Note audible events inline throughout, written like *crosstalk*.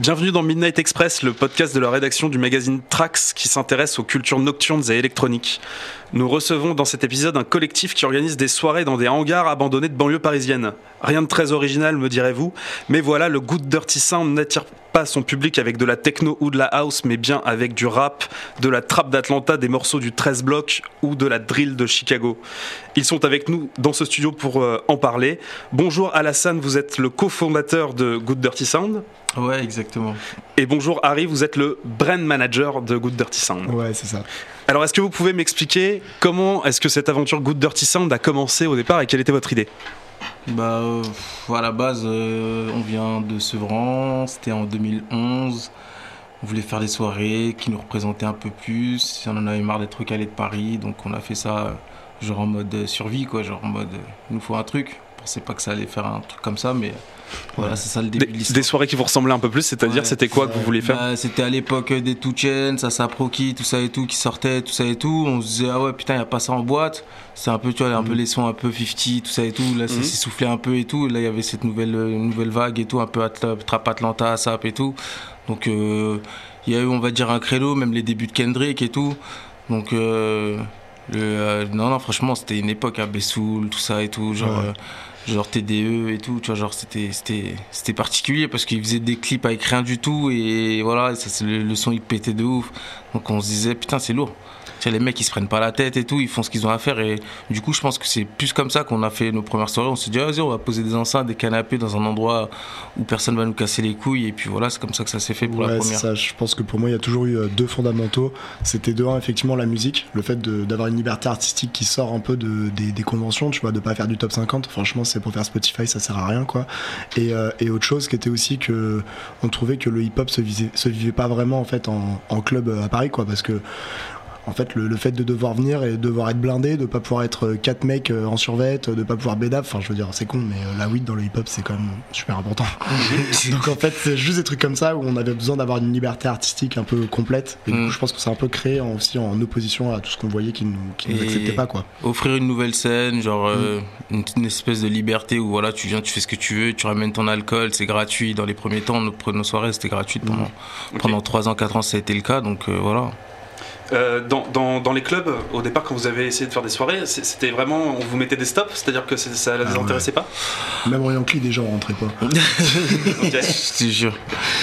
Bienvenue dans Midnight Express, le podcast de la rédaction du magazine Trax qui s'intéresse aux cultures nocturnes et électroniques. Nous recevons dans cet épisode un collectif qui organise des soirées dans des hangars abandonnés de banlieue parisienne. Rien de très original, me direz-vous, mais voilà, le Good Dirty Sound n'attire pas son public avec de la techno ou de la house, mais bien avec du rap, de la trap d'Atlanta, des morceaux du 13 bloc ou de la drill de Chicago. Ils sont avec nous dans ce studio pour euh, en parler. Bonjour Alassane, vous êtes le cofondateur de Good Dirty Sound. Ouais, exactement. Et bonjour Harry, vous êtes le brand manager de Good Dirty Sound. Ouais, c'est ça. Alors, est-ce que vous pouvez m'expliquer comment est-ce que cette aventure Good Dirty Sound a commencé au départ et quelle était votre idée? Bah, euh, à la base, euh, on vient de Sevran, c'était en 2011. On voulait faire des soirées qui nous représentaient un peu plus. On en avait marre d'être calé de Paris, donc on a fait ça euh, genre en mode survie, quoi. Genre en mode, il nous faut un truc. On pensait pas que ça allait faire un truc comme ça, mais voilà, c'est ça le début des, de l'histoire. des soirées qui vous ressemblaient un peu plus, c'est-à-dire Ouais, c'était quoi que vous vouliez faire Bah, C'était à l'époque des Two Chainz, ça Proki, tout ça et tout, qui sortait, tout ça et tout. On se disait, ah ouais, putain, il n'y a pas ça en boîte. C'est un peu, tu vois, un peu les sons un peu 50, tout ça et tout. Là, ça Mhm. s'est soufflé un peu et tout. Là, il y avait cette nouvelle, nouvelle vague et tout, un peu Atla- Trap Atlanta, Sap et tout. Donc, euh, il y a eu, on va dire, un créneau, même les débuts de Kendrick et tout. Donc, euh, le, euh, non, non, franchement, c'était une époque à Bessoul, tout ça et tout. Genre. Ouais. euh, genre TDE et tout, tu vois, genre c'était c'était c'était particulier parce qu'ils faisaient des clips avec rien du tout et voilà, ça, le, le son il pétait de ouf. Donc on se disait putain, c'est lourd. Sais, les mecs ils se prennent pas la tête et tout, ils font ce qu'ils ont à faire et du coup, je pense que c'est plus comme ça qu'on a fait nos premières soirées, on s'est dit ah, vas-y, on va poser des enceintes, des canapés dans un endroit où personne va nous casser les couilles et puis voilà, c'est comme ça que ça s'est fait pour la Ouais, c'est première. ça. Je pense que pour moi, il y a toujours eu euh, deux fondamentaux. C'était de un, effectivement, la musique, le fait d'avoir une liberté artistique qui sort un peu de, des, des conventions, tu vois, de pas faire du top 50. Franchement, c'est pour faire Spotify, ça sert à rien, quoi. Et, euh, et autre chose qui était aussi que on trouvait que le hip-hop se, visait- se vivait pas vraiment en fait en, en club euh, à Paris, quoi, parce que en fait, le, le fait de devoir venir et de devoir être blindé, de pas pouvoir être euh, quatre mecs euh, en survêt, de pas pouvoir bédave, enfin, je veux dire, c'est con, mais euh, la weed dans le hip-hop, c'est quand même super important. *laughs* Donc en fait, c'est juste des trucs comme ça où on avait besoin d'avoir une liberté artistique un peu complète. Et du Mm. coup, je pense que c'est un peu créé en- aussi en opposition à tout ce qu'on voyait qui nous, qui nous acceptait pas, quoi. offrir une nouvelle scène, genre euh, une, une espèce de liberté où voilà, tu viens, tu fais ce que tu veux, tu ramènes ton alcool, c'est gratuit. Dans les premiers temps, nos, nos soirées c'était gratuit pendant Ok. pendant 3 ans, 4 ans, ça a été le cas, donc euh, voilà. Euh, dans, dans- dans les clubs, au départ, quand vous avez essayé de faire des soirées, c'était vraiment. On vous mettait des stops, c'est-à-dire que ça ne les Ah ouais. intéressait pas Même en Yankee, des gens rentraient pas. *laughs* *laughs* Je te jure.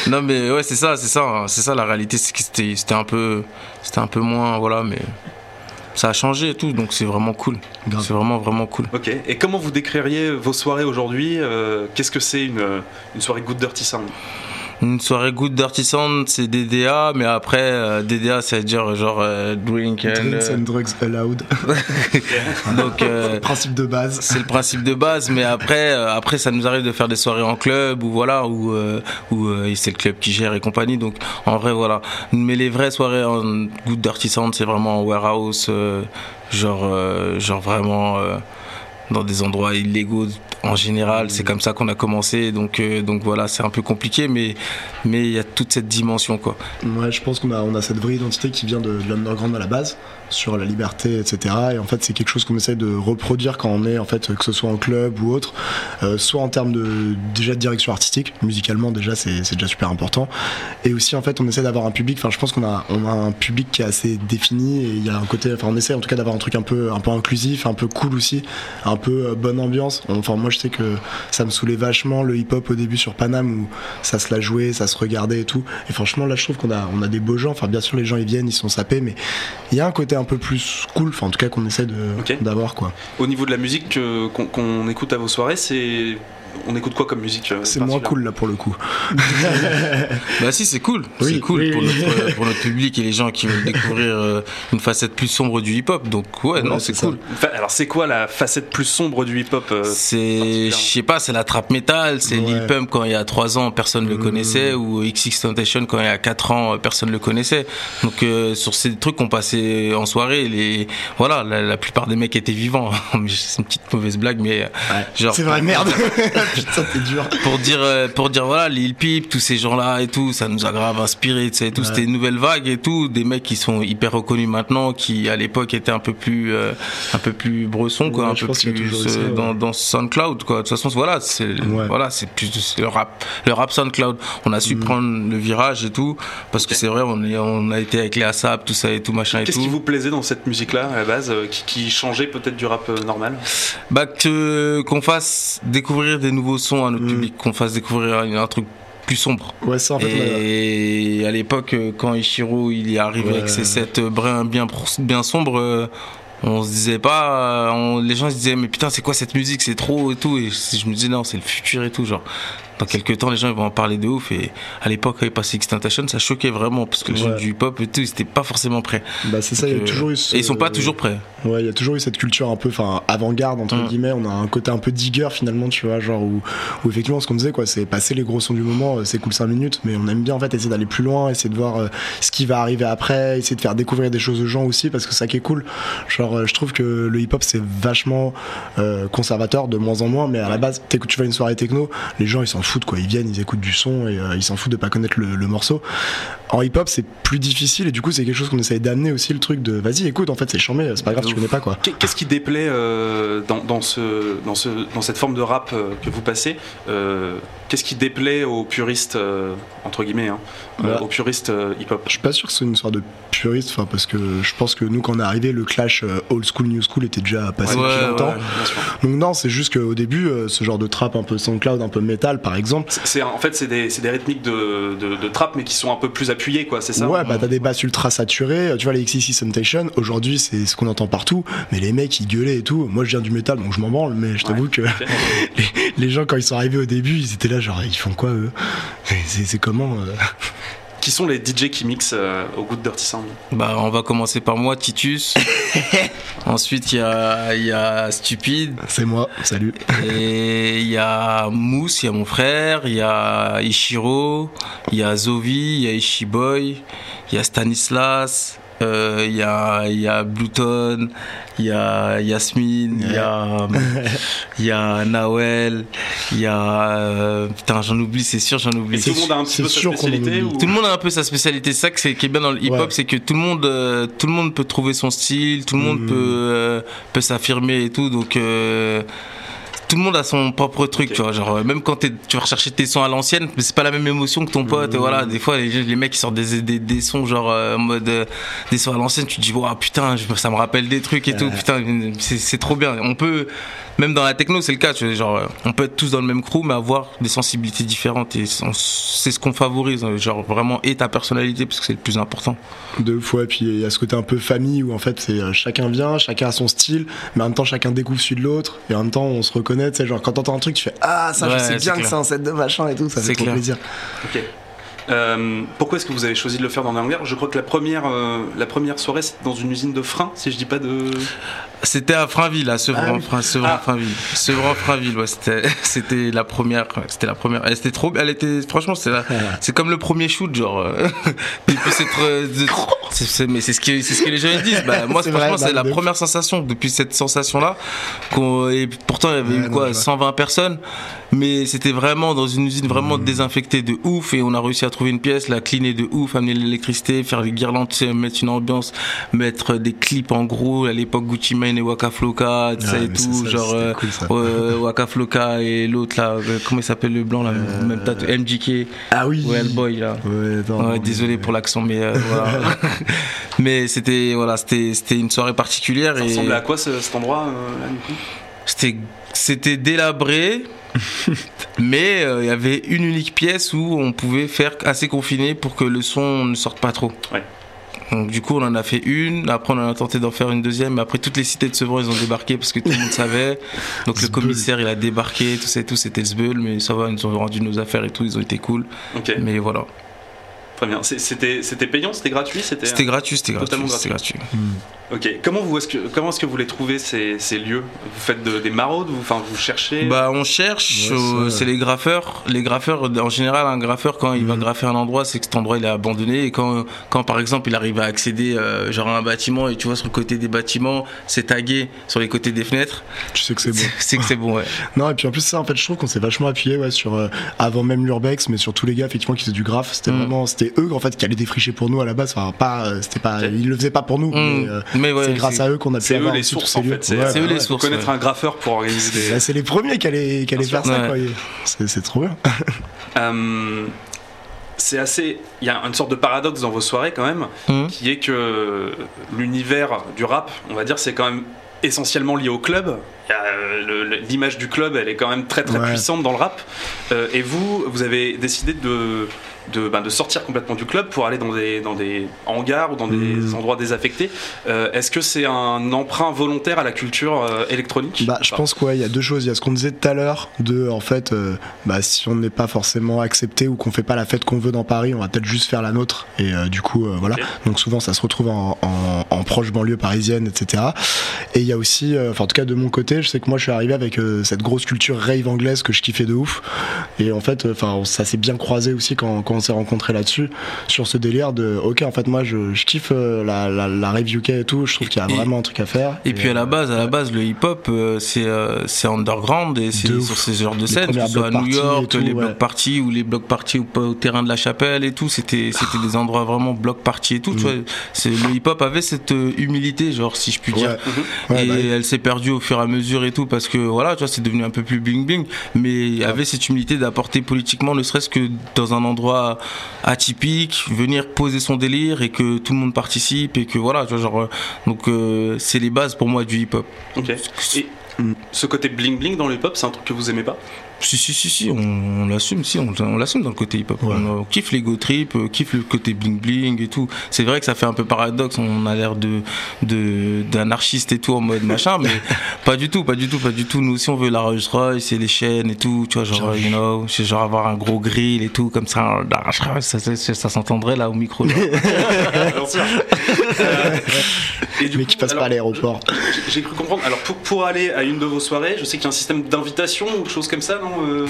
Non mais ouais, c'est ça, c'est ça, hein. c'est ça la réalité, c'est que c'était c'était un peu c'était un peu moins voilà, mais ça a changé et tout, donc c'est vraiment cool. Grave. C'est vraiment vraiment cool. Ok. Et comment vous décririez vos soirées aujourd'hui Euh, Qu'est-ce que c'est une, une soirée Good Dirty Sound? Une soirée good dirty sound, c'est DDA, mais après euh, DDA, ça veut dire genre euh, drink and, Drinks euh, and drugs allowed. *laughs* donc euh, Principe de base. c'est le principe de base, mais après, après ça nous arrive de faire des soirées en club ou voilà, où, où c'est le club qui gère et compagnie. Donc en vrai, voilà. Mais les vraies soirées en good dirty sound, c'est vraiment en warehouse, genre, genre vraiment dans des endroits illégaux. En général, c'est comme ça qu'on a commencé. Donc, euh, donc voilà, c'est un peu compliqué, mais mais il y a toute cette dimension quoi. Ouais, je pense qu'on a, on a cette vraie identité qui vient de, de l'underground à la base, sur la liberté, etc. Et en fait, c'est quelque chose qu'on essaie de reproduire quand on est, en fait, que ce soit en club ou autre, euh, soit en termes de déjà de direction artistique, musicalement déjà, c'est déjà super important. Et aussi, en fait, on essaie d'avoir un public. Enfin, je pense qu'on a, on a un public qui est assez défini et il y a un côté. Enfin, on essaie en tout cas d'avoir un truc un peu, un peu inclusif, un peu cool aussi, un peu euh, bonne ambiance. Enfin, moi, je sais que ça me saoulait vachement le hip-hop au début sur Paname où ça se la jouait, ça se regardait et tout. Et franchement, là, je trouve qu'on a, on a des beaux gens. Enfin, bien sûr, les gens ils viennent, ils sont sapés, mais il y a un côté un peu plus cool. Enfin, en tout cas, qu'on essaie d'avoir quoi. Au niveau de la musique euh, qu'on écoute à vos soirées, c'est. On écoute quoi comme musique euh, C'est moins cool là pour le coup. *laughs* Bah si, c'est cool. Oui, c'est cool oui, pour, oui. Notre, pour notre public et les gens qui veulent découvrir euh, une facette plus sombre du hip-hop. Donc ouais, non, Ouais, c'est cool. Enfin, alors, c'est quoi la facette plus sombre du hip-hop euh, C'est, je sais pas, c'est la trap metal, c'est Ouais. Lil Pump quand il y a 3 ans, personne le Mmh. connaissait, ou XX Temptation quand il y a 4 ans, euh, personne le connaissait. Donc euh, sur ces trucs qu'on passait en soirée, les, voilà, la, la plupart des mecs étaient vivants. *laughs* C'est une petite mauvaise blague, mais euh, genre. C'est vrai, merde. *laughs* *laughs* Putain, t'es dur. pour dire euh, pour dire voilà Lil Peep tous ces gens là et tout ça nous a grave inspiré tu sais et tout Ouais. c'était une nouvelle vague et tout des mecs qui sont hyper reconnus maintenant qui à l'époque étaient un peu plus euh, un peu plus bresson quoi Ouais, un peu plus ça, euh, ouais. dans dans SoundCloud quoi de toute façon voilà c'est Ouais. voilà c'est plus c'est le rap le rap SoundCloud on a Mm. su prendre le virage et tout parce que Ok. c'est vrai on est on a été avec les ASAP tout ça et tout machin et Qu'est-ce tout qui vous plaisait dans cette musique-là à la base, euh, qui, qui changeait peut-être du rap euh, normal? Bah que qu'on fasse découvrir des nouveaux sons à notre Mm. public qu'on fasse découvrir un, truc plus sombre Ouais, ça, en fait, et à l'époque, euh, quand Ishiro il est arrivé Ouais. avec ses sets bruns bien, bien sombres, euh, on se disait pas, euh, on- les gens se disaient mais putain c'est quoi cette musique, c'est trop et tout. Et je je me disais non c'est le futur et tout genre. Dans quelques temps les gens ils vont en parler de ouf et à l'époque quand il passait Extentation ça choquait vraiment parce que gens Ouais. du hip hop et tout ils étaient pas forcément prêts. Bah, c'est ça, il y a euh, toujours eu ce- Et ils sont pas toujours prêts. Ouais, il y a toujours eu cette culture un peu, enfin, avant-garde entre Mm. guillemets. On a un côté un peu digger finalement, tu vois, genre où, où effectivement ce qu'on disait quoi, c'est passer les gros sons du moment, euh, c'est cool 5 minutes, mais on aime bien en fait essayer d'aller plus loin, essayer de voir euh, ce qui va arriver après, essayer de faire découvrir des choses aux gens aussi parce que ça qui est cool. Genre, euh, je trouve que le hip-hop c'est vachement euh, conservateur de moins en moins, mais à la base, tu vas à une soirée techno, les gens ils s'en foutent quoi, ils viennent, ils écoutent du son et euh, ils s'en foutent de pas connaître le, le morceau. En hip-hop c'est plus difficile et du coup c'est quelque chose qu'on essaye d'amener aussi le truc de vas-y écoute en fait c'est chambé, c'est pas grave, tu connais pas quoi. Qu'est- Qu'est-ce qui déplaît euh, dans, dans ce, dans, ce, dans cette forme de rap euh, que vous passez euh, Qu'est-ce qui déplaît aux puristes, euh, entre guillemets, hein, Ouais. aux puristes hip-hop? Je suis pas sûr que ce soit une histoire de puriste, parce que je pense que nous quand on est arrivé, le clash old school new school était déjà passé Ouais, depuis ouais, longtemps. ouais. Donc non, c'est juste qu'au début, ce genre de trap un peu SoundCloud, un peu métal par exemple. En fait, c'est des, rythmiques de, de, de trap, mais qui sont un peu plus appuyées, quoi, c'est ça ouais, bah t'as des basses ultra saturées. Tu vois les XCC Temptation, aujourd'hui c'est ce qu'on entend partout, mais les mecs ils gueulaient et tout. Moi je viens du métal donc je m'en branle, mais je t'avoue que *laughs* les, les gens quand ils sont arrivés au début, ils étaient là genre ils font quoi eux? C'est comment euh? Qui sont les DJ qui mixent euh, au goût de Dirty Sound Bah on va commencer par moi Titus. *laughs* Ensuite il y a, il y a Stupide. C'est moi, salut. Et il y a Mousse, il y a mon frère, il y a Ishiro, il y a Zovi, il y a Ishiboy, il y a Stanislas, euh, il y a, il y a Bluton, il y a Yasmine, il y a, il y a Nawel, il y a, euh, putain j'en oublie, c'est sûr j'en Et oublie. tout le monde a un petit peu sa spécialité ou- Tout le monde a un peu sa spécialité. C'est ça que c'est qui est bien dans le hip-hop, Ouais. c'est que tout le monde, euh, tout le monde peut trouver son style, tout le monde Mhm. peut euh, peut s'affirmer et tout. Donc euh, tout le monde a son propre truc, tu vois. Genre euh, même quand tu vas rechercher tes sons à l'ancienne, mais c'est pas la même émotion que ton pote. Et voilà, des fois les, les mecs qui sortent des, des, des sons genre euh, en mode euh, des sons à l'ancienne, tu te dis waouh putain, ça me rappelle des trucs et tout. Putain, c'est trop bien. On peut même dans la techno, c'est le cas. Tu vois, genre on peut être tous dans le même crew, mais avoir des sensibilités différentes. Et c'est ce qu'on favorise. Genre vraiment et ta personnalité, parce que c'est le plus important. De fois, puis il y a ce côté un peu famille où en fait c'est chacun vient, chacun a son style, mais en même temps chacun découvre celui de l'autre, et en même temps on se reconnaît, tu sais, genre quand t'entends un truc, tu fais Ah, ça Ouais, je sais bien que c'est un set de machin et tout, ça fait C'est trop clair. plaisir. Ok. Euh, pourquoi est-ce que vous avez choisi de le faire dans les hangars Je crois que la première, euh, la première soirée c'était dans une usine de frein, si je dis pas de. C'était à Frainville, à Sevran, Ah Sevran, Ah. Frainville. Sevran, Frainville, ouais, c'était, *laughs* c'était la première, c'était la première. Elle était trop, elle était, franchement, c'est la, c'est comme le premier shoot, genre. euh, *laughs* et puis c'est, mais c'est ce que, c'est ce que les gens disent. Bah, moi, *laughs* franchement, c'est la de- première sensation depuis cette sensation-là. Qu'on, et pourtant, il y avait eu quoi, je vois. 120 personnes. Mais c'était vraiment dans une usine vraiment désinfectée de ouf et on a réussi à trouver une pièce, la cleaner de ouf, amener l'électricité, faire des guirlandes, mettre une ambiance, mettre des clips en gros, à l'époque Gucci Mane et Waka Flocka, tu sais, Ouais, et mais c'est tout, ça, genre euh, cool, ça. euh, Waka Flocka et l'autre là, euh, comment il s'appelle le blanc là, même tatou, MJK, Ah oui ouais, le boy là. Ouais, attends, Ouais, non, désolé mais- pour l'accent, mais euh, voilà. *laughs* mais c'était voilà, c'était c'était une soirée particulière Ça et ressemblait à quoi ce- cet endroit euh, là du coup? C'était c'était délabré *laughs* mais euh, il y avait une unique pièce où on pouvait faire assez confiné pour que le son ne sorte pas trop Ouais. Donc du coup on en a fait une. Après on en a tenté d'en faire une deuxième. Mais après toutes les cités de Sevran ils ont débarqué parce que tout le monde *laughs* savait. Donc le commissaire il a débarqué tout ça et tout. C'était Zbeul. Mais ça va ils nous ont rendu nos affaires et tout. Ils ont été cool. Mais voilà Très bien. C'était c'était payant, c'était gratuit, c'était. C'était gratuit, c'était gratuit. Totalement C'était gratuit. Ok. Comment vous est-ce que comment est-ce que vous les trouvez ces, ces lieux? Vous faites de- des maraudes, vous, enfin vous cherchez? Bah on cherche, Ouais, euh, c'est les graffeurs. Les graffeurs, en général, un graffeur quand il va Mhm. graffer un endroit, c'est que cet endroit il est abandonné. Et quand, quand par exemple il arrive à accéder euh, genre à un bâtiment et tu vois sur le côté des bâtiments, c'est tagué sur les côtés des fenêtres, Tu sais que c'est bon. c'est que c'est bon. Ouais. *laughs* Non, et puis en plus, ça, en fait, je trouve qu'on s'est vachement appuyé ouais, sur, euh, avant même l'Urbex, mais sur tous les gars, effectivement, qui faisaient du graphe. C'était Mm. vraiment, c'était eux, en fait, qui allaient défricher pour nous à la base. Enfin, pas, euh, c'était pas, ils le faisaient pas pour nous, mais, Mm. euh, Mais ouais, c'est grâce à eux qu'on a pu c'est eux avoir les sources ces en lieux. fait. C'est Ouais, c'est eux bah les sources. connaître ouais. un graffeur pour organiser des. Bah, c'est les premiers qui allaient, qui allaient faire ça. C'est, c'est trop bien. *laughs* Euh, c'est assez. Il y a une sorte de paradoxe dans vos soirées quand même, Mhm. qui est que l'univers du rap, on va dire, c'est quand même essentiellement lié au club. Il y a, euh, le- le- L'image du club, elle est quand même très très Ouais. puissante dans le rap. Euh, et vous, vous avez décidé de, de, ben, de sortir complètement du club pour aller dans des, dans des hangars ou dans des Mhm. endroits désaffectés. Euh, Est-ce que c'est un emprunt volontaire à la culture euh, électronique? Bah, je Enfin, pense quoi, il y a deux choses. Il y a ce qu'on disait tout à l'heure de, en fait, euh, bah, si on n'est pas forcément accepté ou qu'on fait pas la fête qu'on veut dans Paris, on va peut-être juste faire la nôtre. Et du coup, voilà. Donc souvent, ça se retrouve en, en, en proche banlieue parisienne, etc. Et il y a aussi, euh, enfin, en tout cas de mon côté, je sais que moi, je suis arrivé avec euh, cette grosse culture rave anglaise que je kiffais de ouf. Et en fait, euh, enfin, ça s'est bien croisé aussi quand, quand on s'est rencontrés là-dessus, sur ce délire de, ok, en fait, moi, je, je kiffe euh, la, la, la rave UK et tout. Je trouve qu'il y a Et- vraiment un truc à faire. Et puis à la euh, base, à la base, le hip-hop, euh, c'est euh, c'est underground et c'est sur ces genres de scènes, que ce soit à New et York, tout, les ouais. block parties ou les block parties au, au terrain de la chapelle et tout, c'était c'était des endroits vraiment block parties et tout. Tu Mm. vois, c'est le hip-hop avait cette euh, humilité, genre si je puis dire. Ouais. Ouais, et bah oui. elle s'est perdue au fur et à mesure et tout parce que voilà tu vois c'est devenu un peu plus bling bling mais il y avait cette humilité d'apporter politiquement ne serait-ce que dans un endroit atypique venir poser son délire et que tout le monde participe et que voilà tu vois genre euh, donc euh, c'est les bases pour moi du hip hop Ok. Et ce côté bling bling dans le hip-hop, c'est un truc que vous aimez pas? Si si si si on, on l'assume si on, on l'assume dans le côté hip hop Ouais. on, euh, kiffe les go trip euh, kiffe le côté bling bling et tout c'est vrai que ça fait un peu paradoxe on a l'air de de d'anarchiste et tout en mode machin mais *laughs* pas du tout pas du tout pas du tout nous aussi on veut la Rolls Royce et les chaînes et tout tu vois genre you know c'est genre avoir un gros grill et tout comme ça ça, ça, ça, ça s'entendrait là au micro là. *laughs* Bien sûr. Euh, et du mais coup, qui passe alors, pas à l'aéroport. j'ai- J'ai cru comprendre. Alors pour, pour aller à une de vos soirées, je sais qu'il y a un système d'invitation ou chose comme ça, non Euh,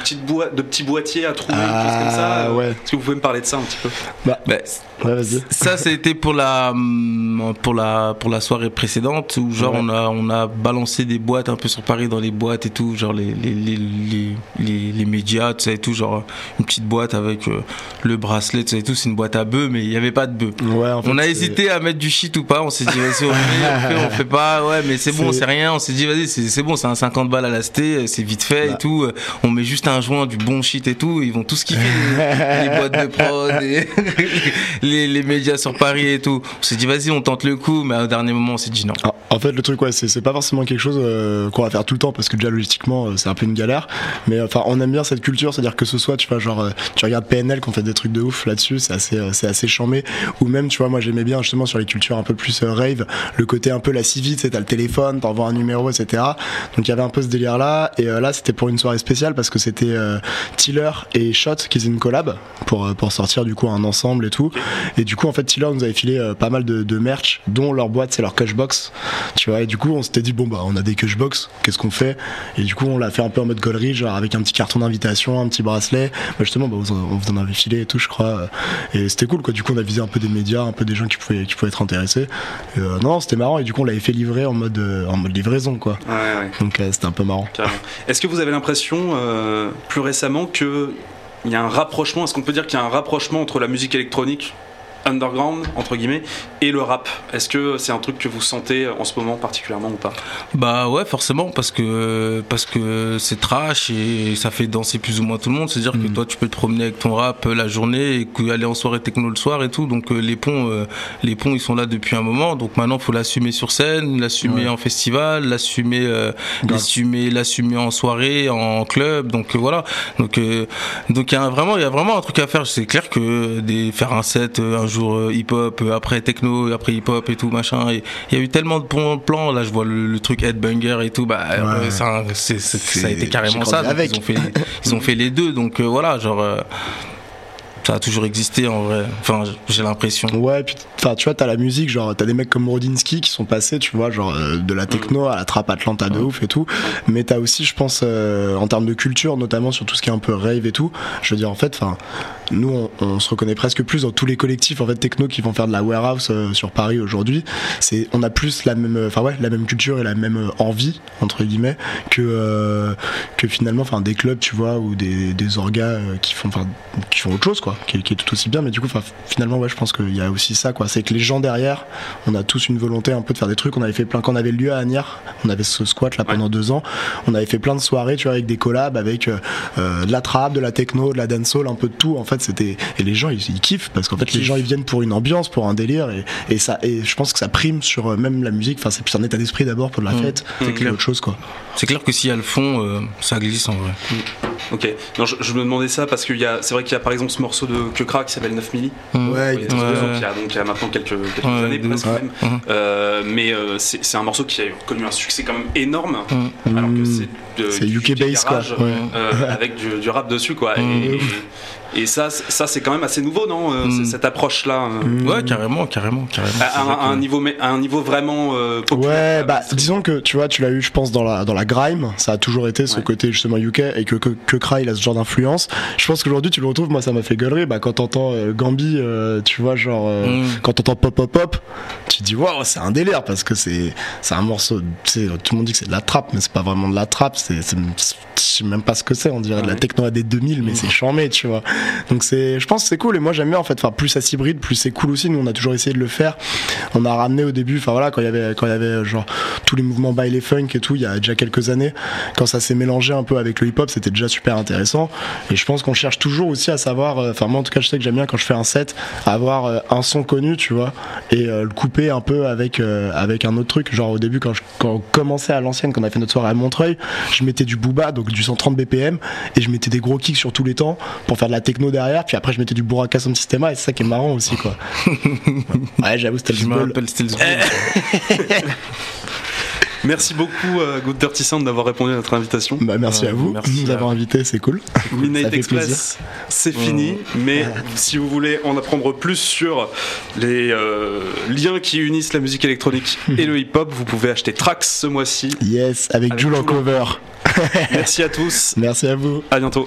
petite boi- De petits boîtiers à trouver, Ah, choses comme ça. euh, ouais. Est-ce que vous pouvez me parler de ça un petit peu? Bah, Ouais, vas-y. Ça, c'était pour la hum, pour la pour la soirée précédente où genre Ouais. on a on a balancé des boîtes un peu sur Paris dans les boîtes et tout, genre les les les les, médias, tu sais et tout, genre une petite boîte avec euh, le bracelet, tu sais et tout, c'est une boîte à bœufs, mais il y avait pas de bœufs. Ouais, en fait, On a hésité à mettre du shit ou pas. On s'est dit, vas-y, on, fait, on, fait, pas. Ouais, mais c'est bon, C'est- rien. On s'est dit, vas-y, c'est bon, c'est un 50 balles à la c'est vite fait Bah. et tout. On met juste un joint, du bon shit et tout. Ils vont tous kiffer les, les boîtes de prod, et *laughs* les, les médias sur Paris et tout. On s'est dit, vas-y, on tente le coup, mais au dernier moment, on s'est dit non. Ah, En fait, le truc, ouais, c'est c'est pas forcément quelque chose euh, qu'on va faire tout le temps parce que déjà logistiquement, euh, c'est un peu une galère. Mais enfin, on aime bien cette culture, c'est-à-dire que ce soit, tu vois, genre, euh, tu regardes PNL qu'on fait des trucs de ouf là-dessus, c'est assez, euh, c'est assez chambé. Ou même, tu vois, moi j'aimais bien justement sur les cultures un peu plus euh, rave, le côté un peu la civile, tu sais, t'as le téléphone, t'envoies un numéro, etc. Donc il y avait un peu ce délire-là. Et euh, là, c'était pour une soirée spéciale parce que c'était Tiller et Shot qui faisaient une collab pour, pour sortir du coup un ensemble et tout. Et du coup, en fait, Tiller nous avait filé pas mal de, merch, dont leur boîte, c'est leur Cushbox. Tu vois, et du coup, on s'était dit, bon, bah, on a des Cushbox, qu'est-ce qu'on fait? Et du coup, on l'a fait un peu en mode gaulerie, genre avec un petit carton d'invitation, un petit bracelet. Bah, justement, bah, vous en- on vous en avait filé et tout, je crois. Et c'était cool, quoi. Du coup, on a visé un peu des médias, un peu des gens qui pouvaient, qui pouvaient être intéressés. Et, euh, non, c'était marrant. Et du coup, on l'avait fait livrer en mode, euh, en mode livraison, quoi. Ouais, ouais, Donc, euh, c'était un peu marrant. Est-ce que vous avez l'impression, euh, plus récemment, que il y a un rapprochement? Est-ce qu'on peut dire qu'il y a un rapprochement entre la musique électronique underground entre guillemets et le rap Est-ce que c'est un truc que vous sentez en ce moment particulièrement ou pas? Bah ouais, forcément, parce que parce que c'est trash et ça fait danser plus ou moins tout le monde. C'est-à-dire que Mm. toi, tu peux te promener avec ton rap euh, la journée et aller en soirée techno le soir et tout. Donc euh, les ponts, euh, les ponts, ils sont là depuis un moment. Donc maintenant, faut l'assumer sur scène, l'assumer Ouais. en festival, l'assumer, euh, l'assumer, l'assumer en soirée, en club. Donc euh, voilà. Donc euh, donc il y a vraiment, il y a vraiment un truc à faire. C'est clair que des faire un set un jour euh, hip-hop, euh, après techno, après hip-hop et tout machin. Et il y a eu tellement de bons plans. Là, je vois le, le truc Headbanger et tout. Bah, euh, Ouais. ça, a été carrément ça. Avec. Ils ont fait, ils ont fait les deux. Donc voilà, genre. Ça a toujours existé en vrai. Enfin, j'ai l'impression. Ouais, puis enfin, tu vois, t'as la musique, genre, t'as des mecs comme Rodinsky qui sont passés, tu vois, genre, euh, de la techno à la trap Atlanta de ouf et tout. Mais t'as aussi, je pense, euh, en termes de culture, notamment sur tout ce qui est un peu rave et tout. Je veux dire, en fait, enfin, nous, on, se reconnaît presque plus dans tous les collectifs, en fait, techno qui vont faire de la warehouse euh, sur Paris aujourd'hui. C'est, on a plus la même, enfin, ouais, la même culture et la même envie, entre guillemets, que, que finalement, enfin, des clubs, tu vois, ou des, des orgas qui font, enfin, qui font autre chose, quoi, qui, est- qui est tout aussi bien. Mais du coup, finalement, ouais, je pense qu'il y a aussi ça, quoi. C'est que les gens derrière, on a tous une volonté un peu de faire des trucs. On avait fait plein, quand on avait le lieu à Agnières, on avait ce squat là pendant deux ans. On avait fait plein de soirées, tu vois, avec des collabs, avec euh, euh, de la trap, de la techno, de la dancehall, un peu de tout. En fait, c'était et les gens ils, ils kiffent parce qu'en fait les gens ils viennent pour une ambiance, pour un délire et, et ça et je pense que ça prime sur euh, même la musique. Enfin, c'est plus un état d'esprit d'abord pour de la fête, c'est clair. autre chose quoi. C'est clair que s'il y a le fond, euh, ça glisse en vrai. Ok. Non, je, je me demandais ça parce qu'il y a, c'est vrai qu'il y a par exemple ce morceau de Que Crack qui s'appelle 9 milli. Ouais, Il y a, Ouais. il y a donc il y a maintenant quelques, quelques Ouais, années de presque même. Mhm. Euh, mais euh, c'est un morceau qui a connu un succès quand même énorme, Mhm. alors que c'est UK bass, quoi. garage, Ouais. euh, avec du, du rap dessus quoi. Et, et- et ça, c'est- ça c'est quand même assez nouveau, non euh, c'est- Cette approche là. Ouais, carrément, carrément, carrément. À, un, à un que- niveau, mais- à un niveau vraiment euh, populaire. Ouais, bah disons que tu vois, tu l'as eu, je pense, dans la dans la grime, ça a toujours été ce Ouais. côté justement UK et que que, que Cry, il a ce genre d'influence. Je pense qu'aujourd'hui tu le retrouves, moi ça m'a fait gueulerie. Bah quand t'entends euh, Gambi, euh, tu vois genre euh, Mm. quand t'entends pop pop pop, tu te dis waouh c'est un délire parce que c'est c'est un morceau, tu sais, tout le monde dit que c'est de la trappe, mais c'est pas vraiment de la trappe, c'est je sais même pas ce que c'est, on dirait de la techno à des 2000, mais c'est charmé, tu vois. Donc c'est, je pense que c'est cool et moi j'aime bien en fait, enfin plus ça s'hybride, plus c'est cool aussi. Nous on a toujours essayé de le faire. On a ramené au début, enfin voilà, quand il y avait quand il y avait genre tous les mouvements by les funk et tout, il y a déjà quelques années, quand ça s'est mélangé un peu avec le hip hop, c'était déjà super intéressant. Et je pense qu'on cherche toujours aussi à savoir, euh, enfin moi en tout cas je sais que j'aime bien quand je fais un set, avoir euh, un son connu, tu vois, et euh, le couper un peu avec avec un autre truc. Genre au début quand je quand on commençait à l'ancienne, quand on a fait notre soirée à Montreuil, je mettais du booba, donc du 130 BPM, et je mettais des gros kicks sur tous les temps pour faire de la techno derrière. Puis après je mettais du Buraka Sound Systema, et c'est ça qui est marrant aussi quoi. *laughs* ouais, j'avoue c'était le *laughs* *laughs* Je me bol. rappelle, c'était le Merci beaucoup, euh, Good Dirty Sound, d'avoir répondu à notre invitation. Bah, merci Ouais, à vous merci de nous à avoir invités, c'est cool. Midnight Express, c'est fini, mais si vous voulez en apprendre plus sur les euh, liens qui unissent la musique électronique et le hip-hop, vous pouvez acheter Trax ce mois-ci. Yes, avec, Avec Jules en Jules en cover. Merci à tous, Merci à vous. à bientôt.